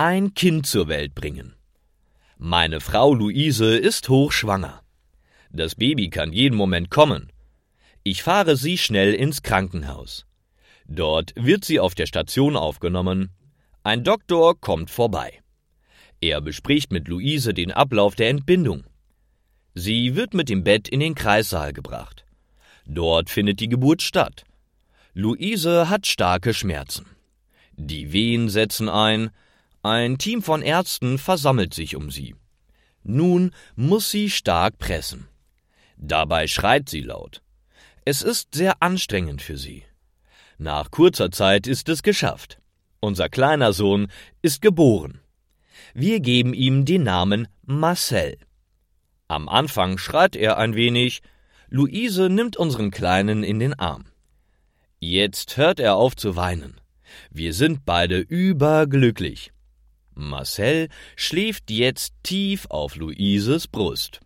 ein Kind zur Welt bringen. Meine Frau Luise ist hochschwanger. Das Baby kann jeden Moment kommen. Ich fahre sie schnell ins Krankenhaus. Dort wird sie auf der Station aufgenommen. Ein Doktor kommt vorbei. Er bespricht mit Luise den Ablauf der Entbindung. Sie wird mit dem Bett in den Kreissaal gebracht. Dort findet die Geburt statt. Luise hat starke Schmerzen. Die Wehen setzen ein, ein Team von Ärzten versammelt sich um sie. Nun muss sie stark pressen. Dabei schreit sie laut. Es ist sehr anstrengend für sie. Nach kurzer Zeit ist es geschafft. Unser kleiner Sohn ist geboren. Wir geben ihm den Namen Marcel. Am Anfang schreit er ein wenig, Luise nimmt unseren Kleinen in den Arm. Jetzt hört er auf zu weinen. Wir sind beide überglücklich. Marcel schläft jetzt tief auf Luises Brust.